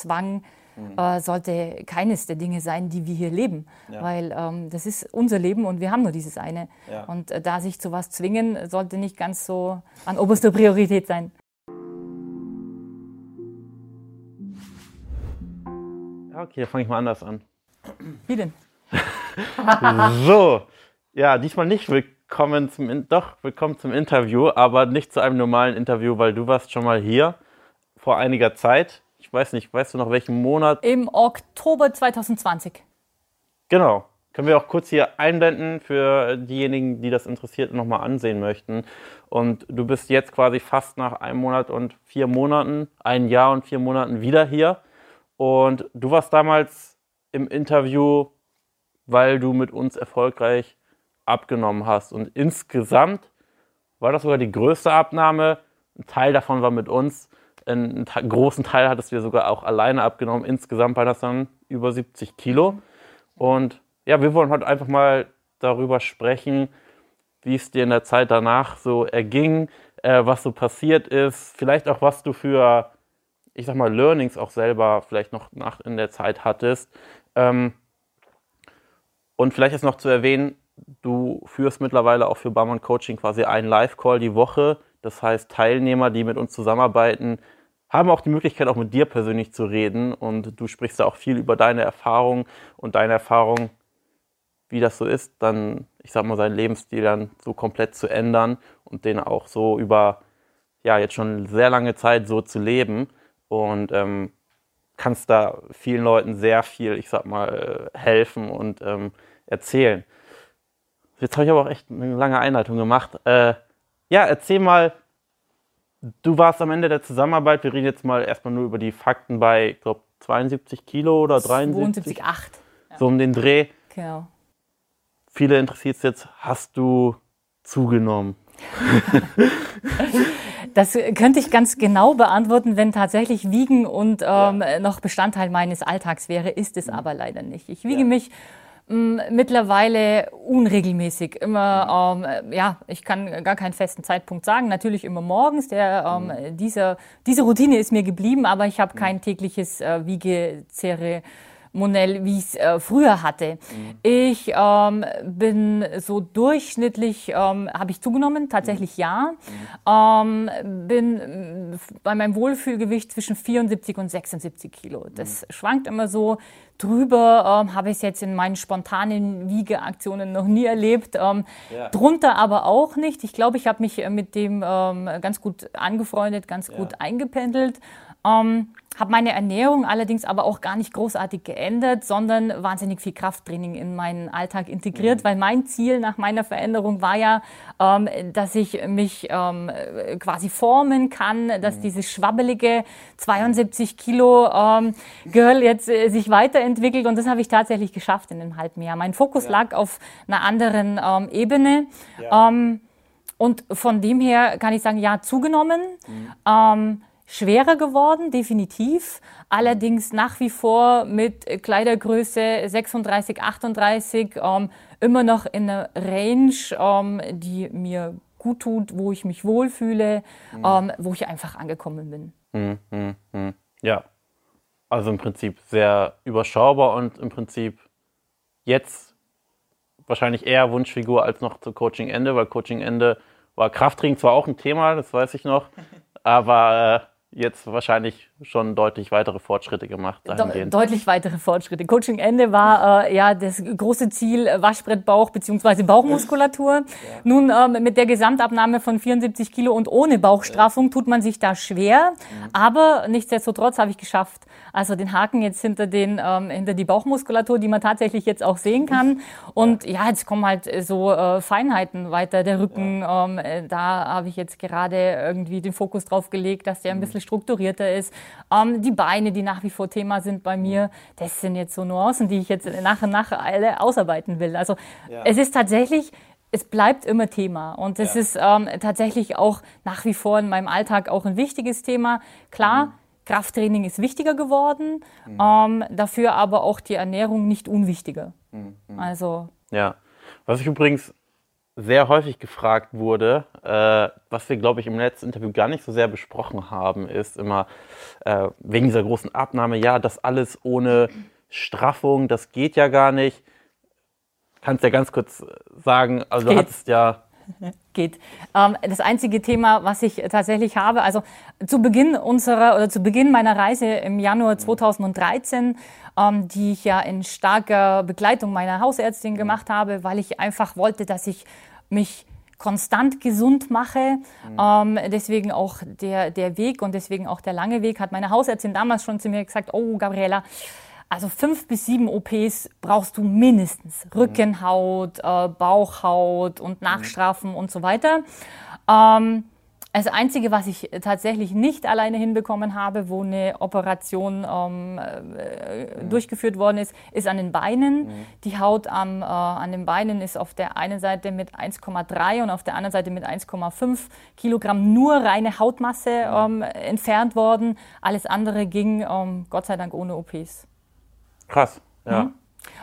Zwang mhm. äh, sollte keines der Dinge sein, die wir hier leben. Ja. Weil ähm, das ist unser Leben und wir haben nur dieses eine. Ja. Und äh, da sich zu was zwingen, sollte nicht ganz so an oberster Priorität sein. Okay, fange ich mal anders an. Wie denn? so, ja, diesmal nicht willkommen zum, In doch, willkommen zum Interview, aber nicht zu einem normalen Interview, weil du warst schon mal hier vor einiger Zeit. Ich weiß nicht, weißt du noch welchen Monat? Im Oktober 2020. Genau. Können wir auch kurz hier einblenden für diejenigen, die das interessiert nochmal ansehen möchten. Und du bist jetzt quasi fast nach einem Monat und vier Monaten, ein Jahr und vier Monaten wieder hier. Und du warst damals im Interview, weil du mit uns erfolgreich abgenommen hast. Und insgesamt war das sogar die größte Abnahme. Ein Teil davon war mit uns. Einen großen Teil hattest du sogar auch alleine abgenommen. Insgesamt war das dann über 70 Kilo. Und ja, wir wollen heute einfach mal darüber sprechen, wie es dir in der Zeit danach so erging, äh, was so passiert ist, vielleicht auch was du für, ich sag mal, Learnings auch selber vielleicht noch nach in der Zeit hattest. Ähm, und vielleicht ist noch zu erwähnen, du führst mittlerweile auch für Barmann Coaching quasi einen Live-Call die Woche. Das heißt, Teilnehmer, die mit uns zusammenarbeiten, haben auch die Möglichkeit, auch mit dir persönlich zu reden. Und du sprichst da auch viel über deine Erfahrung und deine Erfahrung, wie das so ist, dann, ich sag mal, seinen Lebensstil dann so komplett zu ändern und den auch so über, ja, jetzt schon sehr lange Zeit so zu leben. Und ähm, kannst da vielen Leuten sehr viel, ich sag mal, helfen und ähm, erzählen. Jetzt habe ich aber auch echt eine lange Einleitung gemacht. Äh, ja, erzähl mal, du warst am Ende der Zusammenarbeit, wir reden jetzt mal erstmal nur über die Fakten bei, ich glaube, 72 Kilo oder 73? 72,8. So um den Dreh. Genau. Viele interessiert es jetzt, hast du zugenommen? Das könnte ich ganz genau beantworten, wenn tatsächlich Wiegen und ähm, ja. noch Bestandteil meines Alltags wäre, ist es mhm. aber leider nicht. Ich wiege ja. mich mittlerweile unregelmäßig. Immer, ähm, ja, ich kann gar keinen festen Zeitpunkt sagen. Natürlich immer morgens. Der, ähm, mhm. dieser, diese Routine ist mir geblieben, aber ich habe kein tägliches äh, Wiegezerre. Monell, wie ich es äh, früher hatte. Mhm. Ich ähm, bin so durchschnittlich, ähm, habe ich zugenommen, tatsächlich mhm. ja. Ähm, bin bei meinem Wohlfühlgewicht zwischen 74 und 76 Kilo. Das mhm. schwankt immer so. Drüber ähm, habe ich es jetzt in meinen spontanen Wiegeaktionen noch nie erlebt. Ähm, ja. Drunter aber auch nicht. Ich glaube, ich habe mich äh, mit dem ähm, ganz gut angefreundet, ganz ja. gut eingependelt. Ähm, habe meine Ernährung allerdings aber auch gar nicht großartig geändert, sondern wahnsinnig viel Krafttraining in meinen Alltag integriert, mhm. weil mein Ziel nach meiner Veränderung war ja, ähm, dass ich mich ähm, quasi formen kann, dass mhm. dieses schwabbelige 72 Kilo ähm, Girl jetzt äh, sich weiterentwickelt und das habe ich tatsächlich geschafft in einem halben Jahr. Mein Fokus ja. lag auf einer anderen ähm, Ebene. Ja. Ähm, und von dem her kann ich sagen, ja, zugenommen. Mhm. Schwerer geworden, definitiv. Allerdings nach wie vor mit Kleidergröße 36, 38 ähm, immer noch in einer Range, ähm, die mir gut tut, wo ich mich wohlfühle, mhm. ähm, wo ich einfach angekommen bin. Mhm, mh, mh. Ja, also im Prinzip sehr überschaubar und im Prinzip jetzt wahrscheinlich eher Wunschfigur als noch zu Coaching-Ende, weil Coaching-Ende war Krafttraining zwar auch ein Thema, das weiß ich noch, aber äh, jetzt wahrscheinlich schon deutlich weitere Fortschritte gemacht. De deutlich weitere Fortschritte. Coaching-Ende war äh, ja das große Ziel äh, Waschbrettbauch bzw. Bauchmuskulatur. Ja. Nun ähm, mit der Gesamtabnahme von 74 Kilo und ohne Bauchstraffung ja. tut man sich da schwer, mhm. aber nichtsdestotrotz habe ich geschafft. Also den Haken jetzt hinter den ähm, hinter die Bauchmuskulatur, die man tatsächlich jetzt auch sehen kann. Und ja, ja jetzt kommen halt so äh, Feinheiten weiter. Der Rücken, ähm, äh, da habe ich jetzt gerade irgendwie den Fokus drauf gelegt, dass der ein mhm. bisschen strukturierter ist. Ähm, die Beine, die nach wie vor Thema sind bei mir, das sind jetzt so Nuancen, die ich jetzt nach und nach alle ausarbeiten will. Also ja. es ist tatsächlich, es bleibt immer Thema und es ja. ist ähm, tatsächlich auch nach wie vor in meinem Alltag auch ein wichtiges Thema. Klar, mhm. Krafttraining ist wichtiger geworden, mhm. ähm, dafür aber auch die Ernährung nicht unwichtiger. Mhm. Also ja, was ich übrigens sehr häufig gefragt wurde, äh, was wir, glaube ich, im letzten Interview gar nicht so sehr besprochen haben, ist immer äh, wegen dieser großen Abnahme, ja, das alles ohne Straffung, das geht ja gar nicht. Kannst ja ganz kurz sagen, also geht. du hattest ja geht. Ähm, das einzige Thema, was ich tatsächlich habe, also zu Beginn unserer oder zu Beginn meiner Reise im Januar 2013, ähm, die ich ja in starker Begleitung meiner Hausärztin gemacht habe, weil ich einfach wollte, dass ich mich konstant gesund mache. Mhm. Ähm, deswegen auch der, der Weg und deswegen auch der lange Weg, hat meine Hausärztin damals schon zu mir gesagt, oh Gabriela, also fünf bis sieben OPs brauchst du mindestens. Mhm. Rückenhaut, äh, Bauchhaut und mhm. Nachstrafen mhm. und so weiter. Ähm, das Einzige, was ich tatsächlich nicht alleine hinbekommen habe, wo eine Operation ähm, äh, mhm. durchgeführt worden ist, ist an den Beinen. Mhm. Die Haut am, äh, an den Beinen ist auf der einen Seite mit 1,3 und auf der anderen Seite mit 1,5 Kilogramm nur reine Hautmasse mhm. ähm, entfernt worden. Alles andere ging ähm, Gott sei Dank ohne OPs. Krass, ja.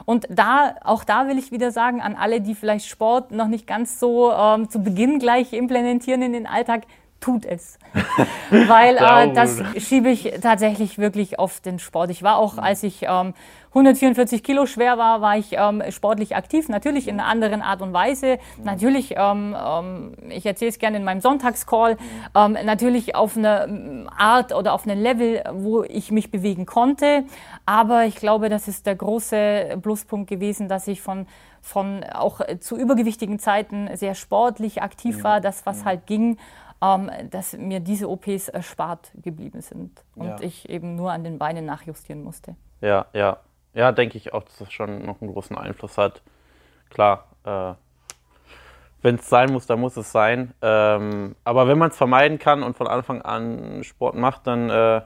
Und da, auch da will ich wieder sagen, an alle, die vielleicht Sport noch nicht ganz so ähm, zu Beginn gleich implementieren in den Alltag, tut es. Weil äh, das schiebe ich tatsächlich wirklich auf den Sport. Ich war auch, als ich ähm, 144 Kilo schwer war, war ich ähm, sportlich aktiv, natürlich in einer anderen Art und Weise. Natürlich, ähm, ähm, ich erzähle es gerne in meinem Sonntagscall, ähm, natürlich auf eine ähm, Art oder auf einem Level, wo ich mich bewegen konnte. Aber ich glaube, das ist der große Pluspunkt gewesen, dass ich von von auch zu übergewichtigen Zeiten sehr sportlich aktiv war, das was halt ging ähm, dass mir diese OPs erspart geblieben sind und ja. ich eben nur an den Beinen nachjustieren musste. Ja, ja. Ja, denke ich auch, dass das schon noch einen großen Einfluss hat. Klar, äh, wenn es sein muss, dann muss es sein. Ähm, aber wenn man es vermeiden kann und von Anfang an Sport macht, dann äh,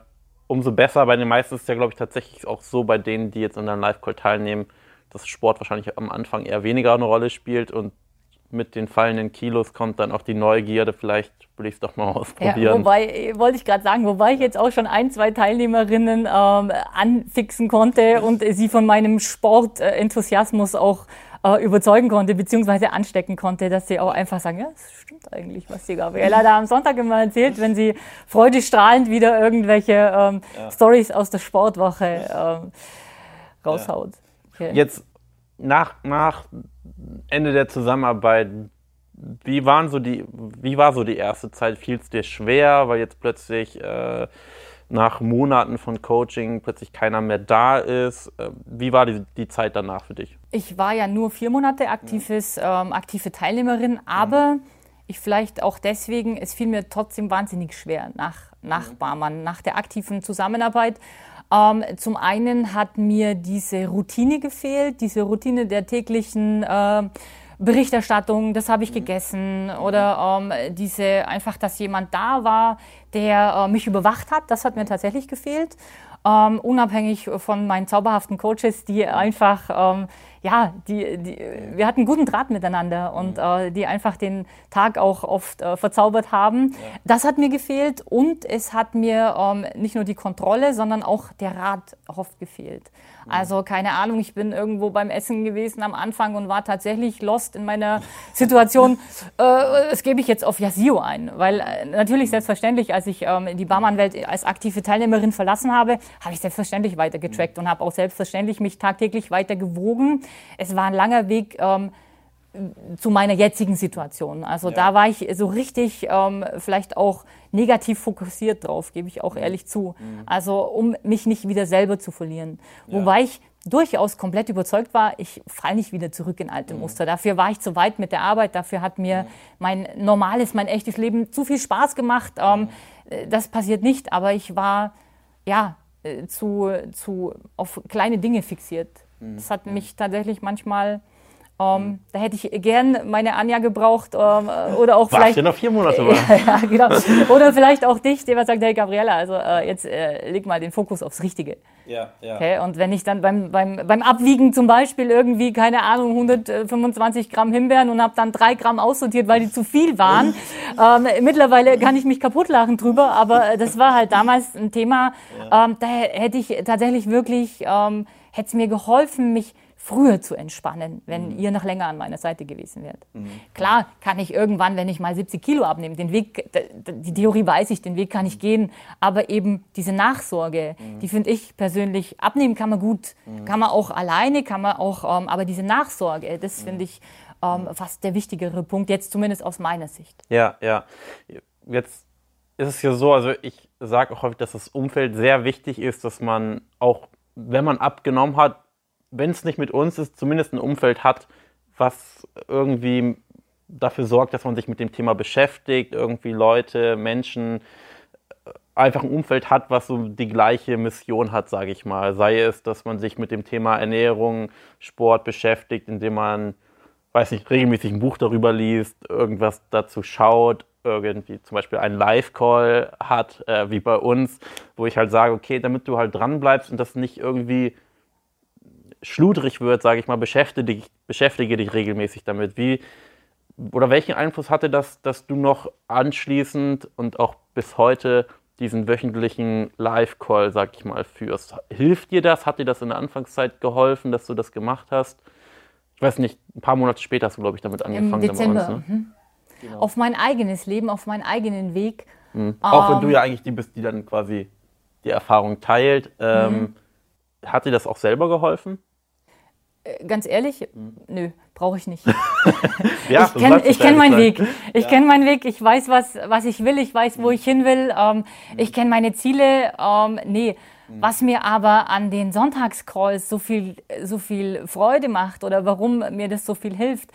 umso besser. Bei den meisten ist es ja, glaube ich, tatsächlich auch so, bei denen, die jetzt an einem Live-Call teilnehmen, dass Sport wahrscheinlich am Anfang eher weniger eine Rolle spielt und mit den fallenden Kilos kommt dann auch die Neugierde, vielleicht will ich es doch mal ausprobieren. Ja, wobei, wollte ich gerade sagen, wobei ich jetzt auch schon ein, zwei Teilnehmerinnen ähm, anfixen konnte und sie von meinem Sportenthusiasmus auch äh, überzeugen konnte, beziehungsweise anstecken konnte, dass sie auch einfach sagen, ja, das stimmt eigentlich, was die Gabriela da am Sonntag immer erzählt, wenn sie freudestrahlend wieder irgendwelche ähm, ja. Stories aus der Sportwoche ähm, raushaut. Okay. Jetzt nach, nach Ende der Zusammenarbeit, wie, waren so die, wie war so die erste Zeit? Fiel es dir schwer, weil jetzt plötzlich äh, nach Monaten von Coaching plötzlich keiner mehr da ist? Äh, wie war die, die Zeit danach für dich? Ich war ja nur vier Monate aktives, ja. ähm, aktive Teilnehmerin, aber ja. ich vielleicht auch deswegen, es fiel mir trotzdem wahnsinnig schwer nach, nach ja. Barmann, nach der aktiven Zusammenarbeit. Ähm, zum einen hat mir diese Routine gefehlt, diese Routine der täglichen äh, Berichterstattung, das habe ich mhm. gegessen oder ähm, diese einfach, dass jemand da war, der äh, mich überwacht hat, das hat mir tatsächlich gefehlt. Ähm, unabhängig von meinen zauberhaften Coaches, die einfach ähm, ja, die, die, wir hatten guten Draht miteinander und mhm. äh, die einfach den Tag auch oft äh, verzaubert haben. Ja. Das hat mir gefehlt und es hat mir ähm, nicht nur die Kontrolle, sondern auch der Rat oft gefehlt. Mhm. Also keine Ahnung, ich bin irgendwo beim Essen gewesen am Anfang und war tatsächlich lost in meiner Situation. äh, das gebe ich jetzt auf Yasio ein, weil äh, natürlich selbstverständlich, als ich ähm, die Barmannwelt als aktive Teilnehmerin verlassen habe, habe ich selbstverständlich weiter getrackt mhm. und habe auch selbstverständlich mich tagtäglich weiter gewogen es war ein langer Weg ähm, zu meiner jetzigen Situation. Also ja. da war ich so richtig ähm, vielleicht auch negativ fokussiert drauf, gebe ich auch mhm. ehrlich zu. Mhm. Also um mich nicht wieder selber zu verlieren. Ja. Wobei ich durchaus komplett überzeugt war, ich falle nicht wieder zurück in alte mhm. Muster. Dafür war ich zu weit mit der Arbeit, dafür hat mir mhm. mein normales, mein echtes Leben zu viel Spaß gemacht. Ähm, mhm. äh, das passiert nicht, aber ich war ja äh, zu, zu auf kleine Dinge fixiert. Das hat mich tatsächlich manchmal ähm, da hätte ich gern meine Anja gebraucht ähm, oder auch Warst vielleicht. Ja noch vier Monate ja, ja, genau. Oder vielleicht auch dich, der sagt, hey Gabriella, also äh, jetzt äh, leg mal den Fokus aufs Richtige. Ja, ja. Okay? Und wenn ich dann beim, beim, beim Abwiegen zum Beispiel irgendwie, keine Ahnung, 125 Gramm Himbeeren und habe dann drei Gramm aussortiert, weil die zu viel waren. ähm, mittlerweile kann ich mich kaputt lachen drüber, aber das war halt damals ein Thema. Ja. Ähm, da hätte ich tatsächlich wirklich ähm, hätte es mir geholfen, mich früher zu entspannen, wenn mhm. ihr noch länger an meiner Seite gewesen wärt. Mhm. Klar kann ich irgendwann, wenn ich mal 70 Kilo abnehme, den Weg, die Theorie weiß ich, den Weg kann ich gehen, aber eben diese Nachsorge, mhm. die finde ich persönlich, abnehmen kann man gut, mhm. kann man auch alleine, kann man auch, ähm, aber diese Nachsorge, das mhm. finde ich ähm, fast der wichtigere Punkt, jetzt zumindest aus meiner Sicht. Ja, ja. Jetzt ist es ja so, also ich sage auch häufig, dass das Umfeld sehr wichtig ist, dass man auch, wenn man abgenommen hat, wenn es nicht mit uns ist, zumindest ein Umfeld hat, was irgendwie dafür sorgt, dass man sich mit dem Thema beschäftigt, irgendwie Leute, Menschen, äh, einfach ein Umfeld hat, was so die gleiche Mission hat, sage ich mal. Sei es, dass man sich mit dem Thema Ernährung, Sport beschäftigt, indem man, weiß nicht, regelmäßig ein Buch darüber liest, irgendwas dazu schaut, irgendwie zum Beispiel einen Live-Call hat, äh, wie bei uns, wo ich halt sage, okay, damit du halt dran bleibst und das nicht irgendwie schludrig wird, sage ich mal, beschäftige, beschäftige dich regelmäßig damit. Wie oder welchen Einfluss hatte das, dass du noch anschließend und auch bis heute diesen wöchentlichen Live-Call, sag ich mal, führst? Hilft dir das? Hat dir das in der Anfangszeit geholfen, dass du das gemacht hast? Ich weiß nicht, ein paar Monate später hast du, glaube ich, damit angefangen. Im Dezember. Uns, ne? mhm. Genau. Auf mein eigenes Leben, auf meinen eigenen Weg. Mhm. Auch wenn du ähm, ja eigentlich die bist, die dann quasi die Erfahrung teilt. Ähm, mhm. Hat dir das auch selber geholfen? Äh, ganz ehrlich, mhm. nö, brauche ich nicht. ja, ich kenne kenn meinen Weg. Ich ja. kenne meinen Weg. Ich weiß, was, was ich will. Ich weiß, wo mhm. ich hin will. Ähm, mhm. Ich kenne meine Ziele. Ähm, nee. Mhm. Was mir aber an den Sonntagscalls so viel, so viel Freude macht oder warum mir das so viel hilft,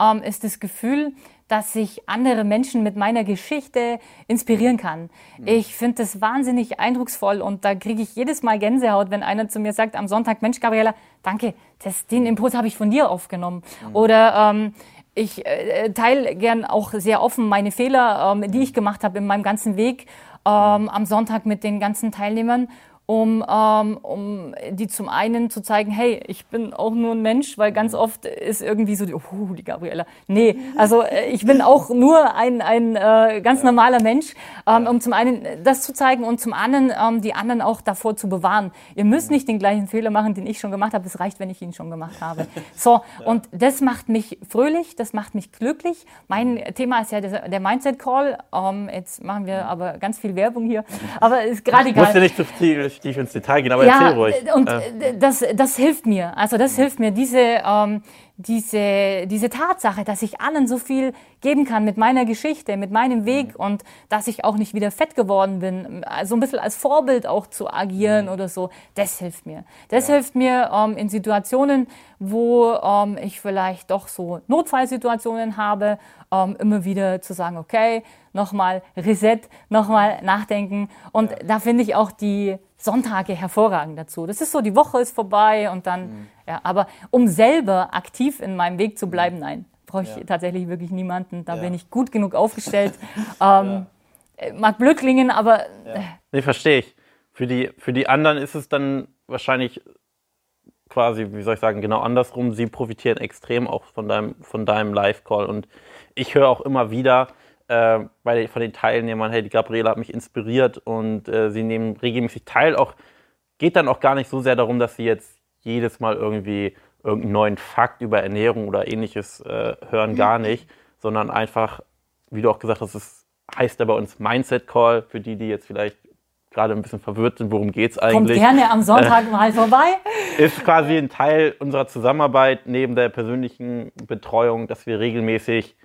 ähm, ist das Gefühl, dass ich andere Menschen mit meiner Geschichte inspirieren kann. Mhm. Ich finde das wahnsinnig eindrucksvoll und da kriege ich jedes Mal Gänsehaut, wenn einer zu mir sagt am Sonntag, Mensch, Gabriela, danke, das, den Impuls habe ich von dir aufgenommen. Mhm. Oder ähm, ich äh, teile gern auch sehr offen meine Fehler, ähm, die ich gemacht habe in meinem ganzen Weg ähm, am Sonntag mit den ganzen Teilnehmern um, ähm, um die zum einen zu zeigen, hey, ich bin auch nur ein Mensch, weil ganz oft ist irgendwie so, die, oh, die Gabriella. Nee, also äh, ich bin auch nur ein, ein äh, ganz normaler Mensch, ähm, um zum einen das zu zeigen und zum anderen ähm, die anderen auch davor zu bewahren. Ihr müsst nicht den gleichen Fehler machen, den ich schon gemacht habe. Es reicht, wenn ich ihn schon gemacht habe. So, und das macht mich fröhlich, das macht mich glücklich. Mein Thema ist ja der, der Mindset Call. Ähm, jetzt machen wir aber ganz viel Werbung hier, aber ist gerade egal. Musst du nicht zu viel tief ins Detail gehen, aber ja, erzähl ruhig. Und äh. das, das hilft mir. Also das hilft mir, diese, ähm, diese, diese Tatsache, dass ich anderen so viel geben kann mit meiner Geschichte, mit meinem Weg mhm. und dass ich auch nicht wieder fett geworden bin, so ein bisschen als Vorbild auch zu agieren mhm. oder so, das hilft mir. Das ja. hilft mir ähm, in Situationen, wo ähm, ich vielleicht doch so Notfallsituationen habe, ähm, immer wieder zu sagen, okay, nochmal Reset, nochmal nachdenken. Und ja. da finde ich auch die Sonntage hervorragend dazu. Das ist so, die Woche ist vorbei und dann, mhm. ja, aber um selber aktiv in meinem Weg zu bleiben, mhm. nein, brauche ich ja. tatsächlich wirklich niemanden. Da ja. bin ich gut genug aufgestellt. ähm, äh, mag blöd klingen, aber. Ja. Nee, verstehe ich. Für die, für die anderen ist es dann wahrscheinlich quasi, wie soll ich sagen, genau andersrum. Sie profitieren extrem auch von deinem, von deinem Live-Call. Und ich höre auch immer wieder, äh, bei, von den Teilnehmern, hey, die Gabriele hat mich inspiriert und äh, sie nehmen regelmäßig teil. Auch geht dann auch gar nicht so sehr darum, dass sie jetzt jedes Mal irgendwie irgendeinen neuen Fakt über Ernährung oder ähnliches äh, hören, gar mhm. nicht, sondern einfach, wie du auch gesagt hast, es heißt ja bei uns Mindset Call, für die, die jetzt vielleicht gerade ein bisschen verwirrt sind, worum geht es eigentlich. Kommt gerne am Sonntag mal vorbei. Ist quasi ein Teil unserer Zusammenarbeit neben der persönlichen Betreuung, dass wir regelmäßig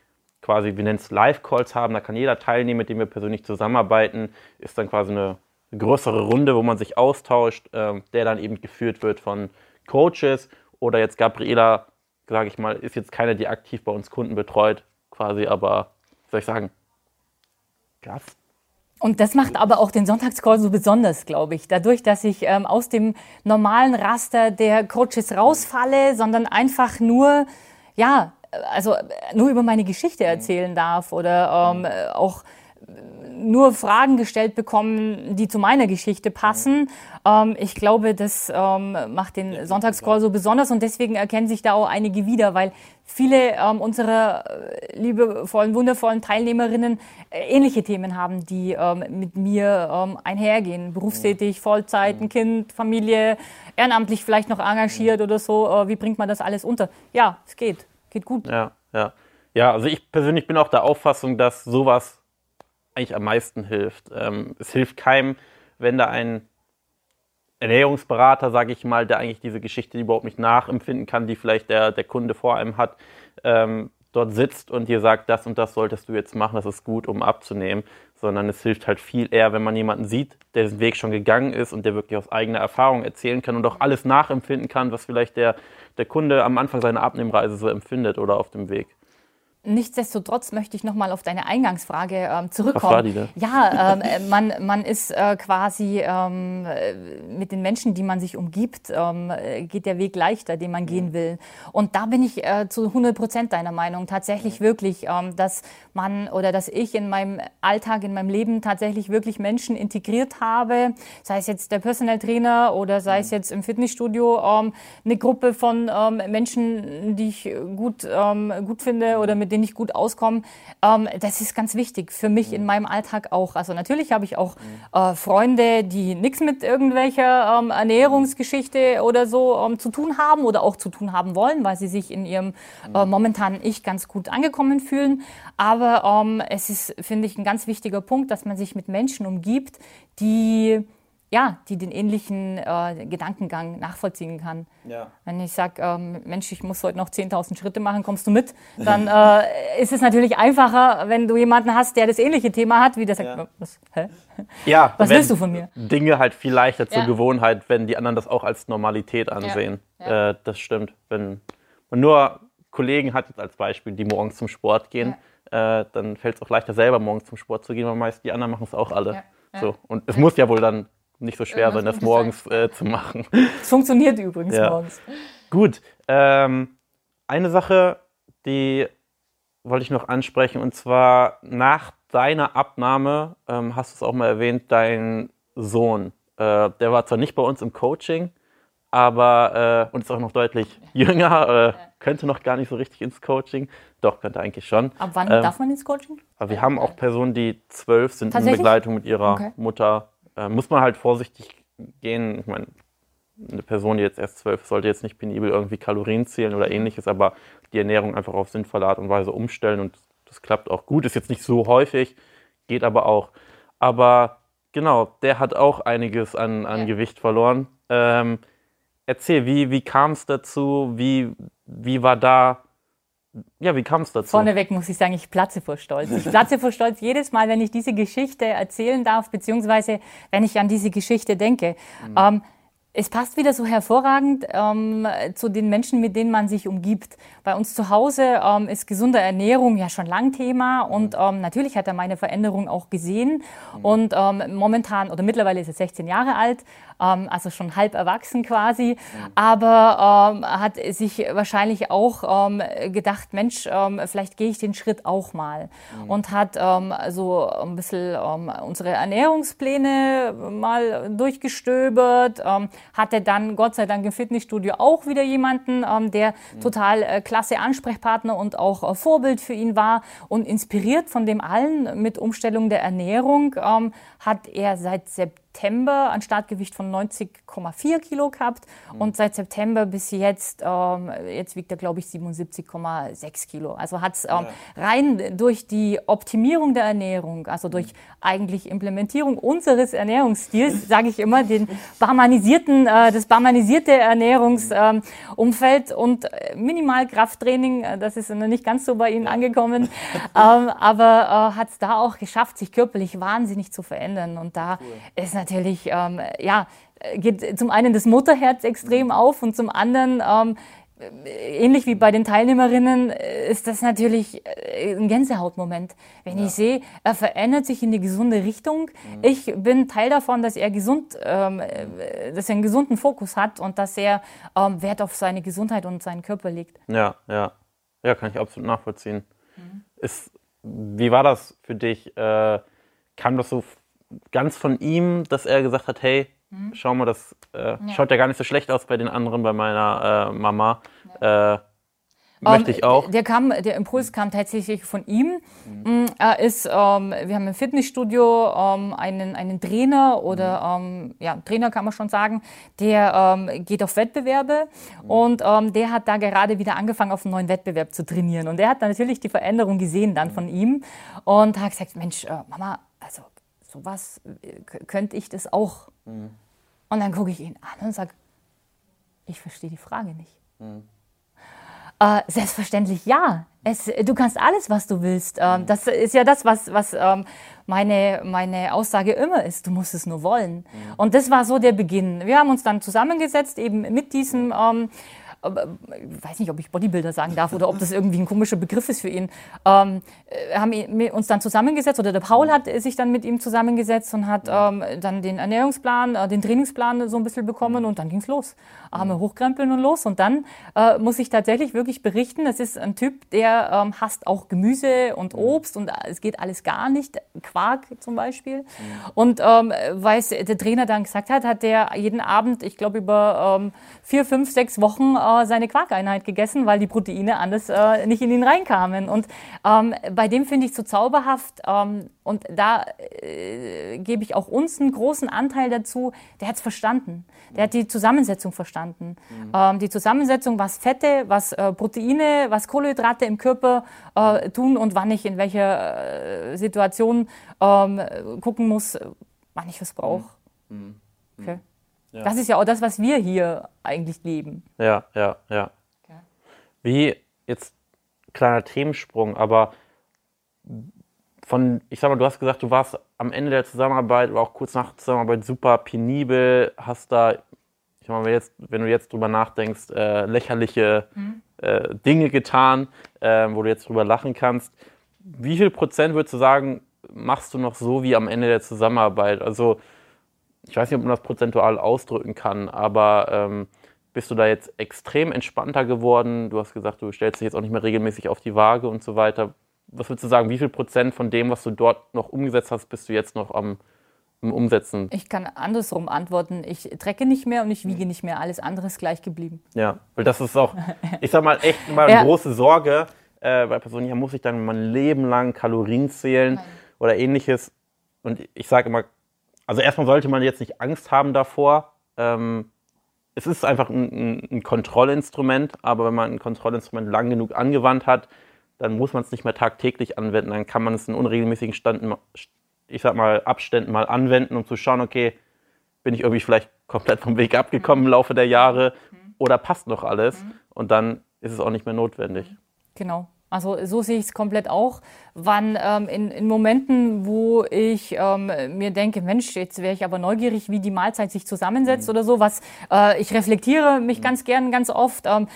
quasi, wir nennen es Live-Calls haben, da kann jeder teilnehmen, mit dem wir persönlich zusammenarbeiten, ist dann quasi eine größere Runde, wo man sich austauscht, äh, der dann eben geführt wird von Coaches oder jetzt Gabriela, sage ich mal, ist jetzt keine, die aktiv bei uns Kunden betreut, quasi, aber, wie soll ich sagen, Gast. Und das macht aber auch den Sonntagscall so besonders, glaube ich. Dadurch, dass ich ähm, aus dem normalen Raster der Coaches rausfalle, sondern einfach nur, ja, also nur über meine Geschichte erzählen darf oder ähm, auch nur Fragen gestellt bekommen, die zu meiner Geschichte passen. Ähm, ich glaube, das ähm, macht den Sonntagscall so besonders und deswegen erkennen sich da auch einige wieder, weil viele ähm, unserer äh, liebevollen, wundervollen Teilnehmerinnen äh, ähnliche Themen haben, die ähm, mit mir ähm, einhergehen. Berufstätig, Vollzeit, ein Kind, Familie, ehrenamtlich vielleicht noch engagiert oder so. Äh, wie bringt man das alles unter? Ja, es geht. Geht gut. Ja, ja. Ja, also ich persönlich bin auch der Auffassung, dass sowas eigentlich am meisten hilft. Ähm, es hilft keinem, wenn da ein Ernährungsberater, sage ich mal, der eigentlich diese Geschichte überhaupt nicht nachempfinden kann, die vielleicht der, der Kunde vor einem hat, ähm, dort sitzt und dir sagt, das und das solltest du jetzt machen, das ist gut, um abzunehmen, sondern es hilft halt viel eher, wenn man jemanden sieht, der diesen Weg schon gegangen ist und der wirklich aus eigener Erfahrung erzählen kann und auch alles nachempfinden kann, was vielleicht der, der Kunde am Anfang seiner Abnehmreise so empfindet oder auf dem Weg. Nichtsdestotrotz möchte ich nochmal auf deine Eingangsfrage ähm, zurückkommen. Was war die denn? Ja, ähm, äh, man, man ist äh, quasi ähm, äh, mit den Menschen, die man sich umgibt, ähm, äh, geht der Weg leichter, den man gehen will. Und da bin ich äh, zu 100 Prozent deiner Meinung. Tatsächlich wirklich, ähm, dass man oder dass ich in meinem Alltag, in meinem Leben tatsächlich wirklich Menschen integriert habe, sei es jetzt der Personal Trainer oder sei es jetzt im Fitnessstudio ähm, eine Gruppe von Menschen, die ich gut, gut finde oder mit denen denen ich gut auskomme. Ähm, das ist ganz wichtig für mich in meinem Alltag auch. Also natürlich habe ich auch äh, Freunde, die nichts mit irgendwelcher ähm, Ernährungsgeschichte oder so ähm, zu tun haben oder auch zu tun haben wollen, weil sie sich in ihrem äh, momentanen Ich ganz gut angekommen fühlen. Aber ähm, es ist, finde ich, ein ganz wichtiger Punkt, dass man sich mit Menschen umgibt, die ja, die den ähnlichen äh, Gedankengang nachvollziehen kann. Ja. Wenn ich sage, ähm, Mensch, ich muss heute noch 10.000 Schritte machen, kommst du mit? Dann äh, ist es natürlich einfacher, wenn du jemanden hast, der das ähnliche Thema hat, wie der sagt, ja. was, hä? Ja, was willst du von mir? Dinge halt viel leichter zur ja. Gewohnheit, wenn die anderen das auch als Normalität ansehen. Ja. Äh, das stimmt. Wenn man nur Kollegen hat, jetzt als Beispiel, die morgens zum Sport gehen, äh, dann fällt es auch leichter, selber morgens zum Sport zu gehen, weil meist die anderen machen es auch alle. So. Und es muss ja wohl dann nicht so schwer sein, das morgens äh, zu machen. Es funktioniert übrigens ja. morgens. Gut. Ähm, eine Sache, die wollte ich noch ansprechen, und zwar nach deiner Abnahme, ähm, hast du es auch mal erwähnt, dein Sohn, äh, der war zwar nicht bei uns im Coaching, aber äh, und ist auch noch deutlich jünger, äh, könnte noch gar nicht so richtig ins Coaching. Doch, könnte eigentlich schon. Ab wann ähm, darf man ins Coaching? Aber wir haben auch Personen, die zwölf sind in Begleitung mit ihrer okay. Mutter äh, muss man halt vorsichtig gehen. Ich meine, eine Person, die jetzt erst zwölf ist, sollte jetzt nicht penibel irgendwie Kalorien zählen oder ähnliches, aber die Ernährung einfach auf sinnvolle Art und Weise umstellen und das klappt auch gut. Ist jetzt nicht so häufig, geht aber auch. Aber genau, der hat auch einiges an, an ja. Gewicht verloren. Ähm, erzähl, wie, wie kam es dazu? Wie, wie war da ja, wie kam es dazu? Vorneweg muss ich sagen, ich platze vor Stolz. Ich platze vor Stolz jedes Mal, wenn ich diese Geschichte erzählen darf, beziehungsweise wenn ich an diese Geschichte denke. Mhm. Ähm, es passt wieder so hervorragend ähm, zu den Menschen, mit denen man sich umgibt. Bei uns zu Hause ähm, ist gesunde Ernährung ja schon lang Thema und mhm. ähm, natürlich hat er meine Veränderung auch gesehen. Mhm. Und ähm, momentan oder mittlerweile ist er 16 Jahre alt, ähm, also schon halb erwachsen quasi, mhm. aber ähm, hat sich wahrscheinlich auch ähm, gedacht, Mensch, ähm, vielleicht gehe ich den Schritt auch mal mhm. und hat ähm, so ein bisschen ähm, unsere Ernährungspläne mal durchgestöbert, hatte dann Gott sei Dank im Fitnessstudio auch wieder jemanden, der mhm. total äh, klasse Ansprechpartner und auch äh, Vorbild für ihn war und inspiriert von dem allen mit Umstellung der Ernährung hat er seit September ein Startgewicht von 90,4 Kilo gehabt mhm. und seit September bis jetzt, ähm, jetzt wiegt er glaube ich 77,6 Kilo. Also hat es ähm, ja. rein durch die Optimierung der Ernährung, also durch mhm. eigentlich Implementierung unseres Ernährungsstils, sage ich immer, den barmanisierten, äh, das barmanisierte Ernährungsumfeld ähm, und äh, Minimalkrafttraining, äh, das ist noch nicht ganz so bei Ihnen angekommen, ähm, aber äh, hat es da auch geschafft, sich körperlich wahnsinnig zu verändern und da cool. ist natürlich, ähm, ja, geht zum einen das Mutterherz extrem auf und zum anderen, ähm, ähnlich wie bei den Teilnehmerinnen, ist das natürlich äh, ein Gänsehautmoment. Wenn ja. ich sehe, er verändert sich in die gesunde Richtung. Mhm. Ich bin Teil davon, dass er gesund, ähm, äh, dass er einen gesunden Fokus hat und dass er ähm, Wert auf seine Gesundheit und seinen Körper legt. Ja, ja. Ja, kann ich absolut nachvollziehen. Mhm. Ist, wie war das für dich? Äh, kam das so ganz von ihm, dass er gesagt hat, hey, mhm. schau mal, das äh, ja. schaut ja gar nicht so schlecht aus bei den anderen, bei meiner äh, Mama. Ja. Äh, Möchte ich auch. Der, kam, der Impuls kam tatsächlich von ihm. Mhm. Er ist, ähm, wir haben im Fitnessstudio ähm, einen, einen Trainer oder mhm. ähm, ja, Trainer kann man schon sagen, der ähm, geht auf Wettbewerbe mhm. und ähm, der hat da gerade wieder angefangen, auf einen neuen Wettbewerb zu trainieren. Und der hat dann natürlich die Veränderung gesehen dann von ihm und hat gesagt, Mensch, äh, Mama, also sowas äh, könnte ich das auch. Mhm. Und dann gucke ich ihn an und sage, ich verstehe die Frage nicht. Mhm. Äh, selbstverständlich ja. Es, du kannst alles, was du willst. Ähm, mhm. Das ist ja das, was, was ähm, meine, meine Aussage immer ist. Du musst es nur wollen. Mhm. Und das war so der Beginn. Wir haben uns dann zusammengesetzt, eben mit diesem ähm, ich weiß nicht, ob ich Bodybuilder sagen darf oder ob das irgendwie ein komischer Begriff ist für ihn, ähm, äh, haben uns dann zusammengesetzt oder der Paul hat sich dann mit ihm zusammengesetzt und hat ähm, dann den Ernährungsplan, äh, den Trainingsplan so ein bisschen bekommen und dann ging's los. Arme hochkrempeln und los. Und dann äh, muss ich tatsächlich wirklich berichten, das ist ein Typ, der ähm, hasst auch Gemüse und Obst und es geht alles gar nicht, Quark zum Beispiel. Und ähm, weil der Trainer dann gesagt hat, hat der jeden Abend, ich glaube über ähm, vier, fünf, sechs Wochen äh, seine Quarkeinheit gegessen, weil die Proteine anders äh, nicht in ihn reinkamen. Und ähm, bei dem finde ich so zauberhaft ähm, und da äh, gebe ich auch uns einen großen Anteil dazu. Der hat es verstanden. Der hat die Zusammensetzung verstanden. Mhm. Ähm, die Zusammensetzung, was Fette, was äh, Proteine, was Kohlenhydrate im Körper äh, tun und wann ich in welcher äh, Situation ähm, gucken muss, wann ich was brauche. Mhm. mhm. Okay. Ja. Das ist ja auch das, was wir hier eigentlich leben. Ja, ja, ja. Okay. Wie jetzt kleiner Themensprung, aber von, ich sag mal, du hast gesagt, du warst am Ende der Zusammenarbeit oder auch kurz nach der Zusammenarbeit super penibel, hast da, ich mal, jetzt, wenn du jetzt drüber nachdenkst, äh, lächerliche mhm. äh, Dinge getan, äh, wo du jetzt drüber lachen kannst. Wie viel Prozent würdest du sagen, machst du noch so wie am Ende der Zusammenarbeit? Also ich weiß nicht, ob man das prozentual ausdrücken kann, aber ähm, bist du da jetzt extrem entspannter geworden? Du hast gesagt, du stellst dich jetzt auch nicht mehr regelmäßig auf die Waage und so weiter. Was würdest du sagen, wie viel Prozent von dem, was du dort noch umgesetzt hast, bist du jetzt noch am, am Umsetzen? Ich kann andersrum antworten. Ich trecke nicht mehr und ich wiege nicht mehr. Alles andere ist gleich geblieben. Ja, weil das ist auch, ich sag mal, echt mal eine ja. große Sorge äh, bei Personen, ja, muss ich dann mein Leben lang Kalorien zählen Nein. oder ähnliches. Und ich sage immer, also erstmal sollte man jetzt nicht Angst haben davor. Ähm, es ist einfach ein, ein, Kontrollinstrument, aber wenn man ein Kontrollinstrument lang genug angewandt hat, dann muss man es nicht mehr tagtäglich anwenden. Dann kann man es in unregelmäßigen Standen, ich sag mal, Abständen mal anwenden, um zu schauen, okay, bin ich irgendwie vielleicht komplett vom Weg abgekommen im Laufe der Jahre mhm. oder passt noch alles? Mhm. Und dann ist es auch nicht mehr notwendig. Genau. Also so sehe ich es komplett auch. Wann ähm, in, in, Momenten, wo ich ähm, mir denke, Mensch, jetzt wäre ich aber neugierig, wie die Mahlzeit sich zusammensetzt mhm. oder so, was äh, ich reflektiere mich mhm. ganz gern, ganz oft. Ähm,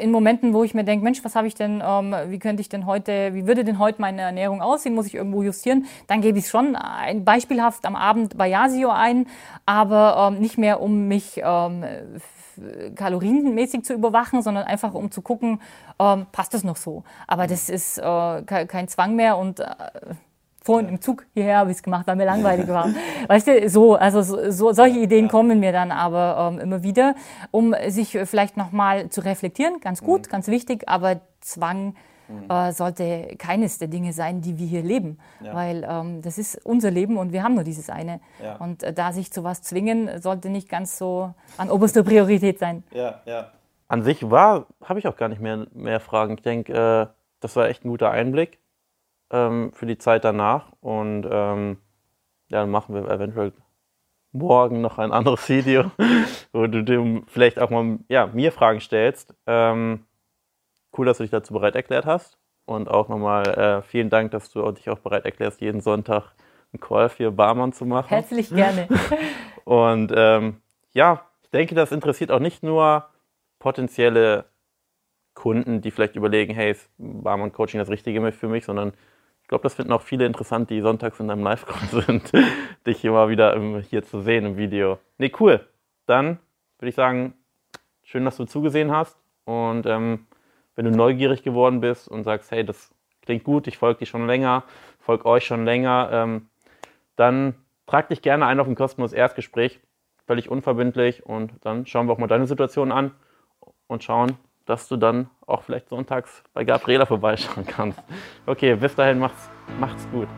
in Momenten, wo ich mir denke, Mensch, was habe ich denn, ähm, wie könnte ich denn heute, wie würde denn heute meine Ernährung aussehen, muss ich irgendwo justieren, dann gebe ich schon ein beispielhaft am Abend bei Yasio ein, aber ähm, nicht mehr um mich ähm, kalorienmäßig zu überwachen, sondern einfach um zu gucken, ähm, passt das noch so. Aber das ist äh, kein Zwang mehr und äh, vorhin im Zug hierher habe ich es gemacht, weil mir langweilig war. weißt du, so, also so, so, solche Ideen kommen mir dann aber ähm, immer wieder, um sich vielleicht nochmal zu reflektieren, ganz gut, mhm. ganz wichtig, aber Zwang mhm. äh, sollte keines der Dinge sein, die wir hier leben, ja. weil ähm, das ist unser Leben und wir haben nur dieses eine. Ja. Und äh, da sich zu was zwingen, sollte nicht ganz so an oberster Priorität sein. Ja, ja. An sich war, habe ich auch gar nicht mehr, mehr Fragen. Ich denke, äh, das war echt ein guter Einblick ähm, für die Zeit danach und ähm, ja, dann machen wir eventuell morgen noch ein anderes Video, wo du dem vielleicht auch mal ja, mir Fragen stellst. Ähm, cool, dass du dich dazu bereit erklärt hast. Und auch nochmal äh, vielen Dank, dass du dich auch bereit erklärst, jeden Sonntag einen Call für Barmann zu machen. Herzlich gerne. Und ähm, ja, ich denke, das interessiert auch nicht nur potenzielle Kunden, die vielleicht überlegen, hey, ist Barmann-Coaching das Richtige für mich, sondern ich glaube, das finden auch viele interessant, die sonntags in deinem Live-Call sind, dich immer wieder hier zu sehen im Video. Nee, cool. Dann würde ich sagen, schön, dass du zugesehen hast und ähm, wenn du neugierig geworden bist und sagst, hey, das klingt gut, ich folge dir schon länger, folge euch schon länger, ähm, dann trag dich gerne ein auf ein kostenloses Erstgespräch, völlig unverbindlich und dann schauen wir auch mal deine Situation an und schauen, dass du dann auch vielleicht sonntags bei Gabriela vorbeischauen kannst. Okay, bis dahin macht's, macht's gut.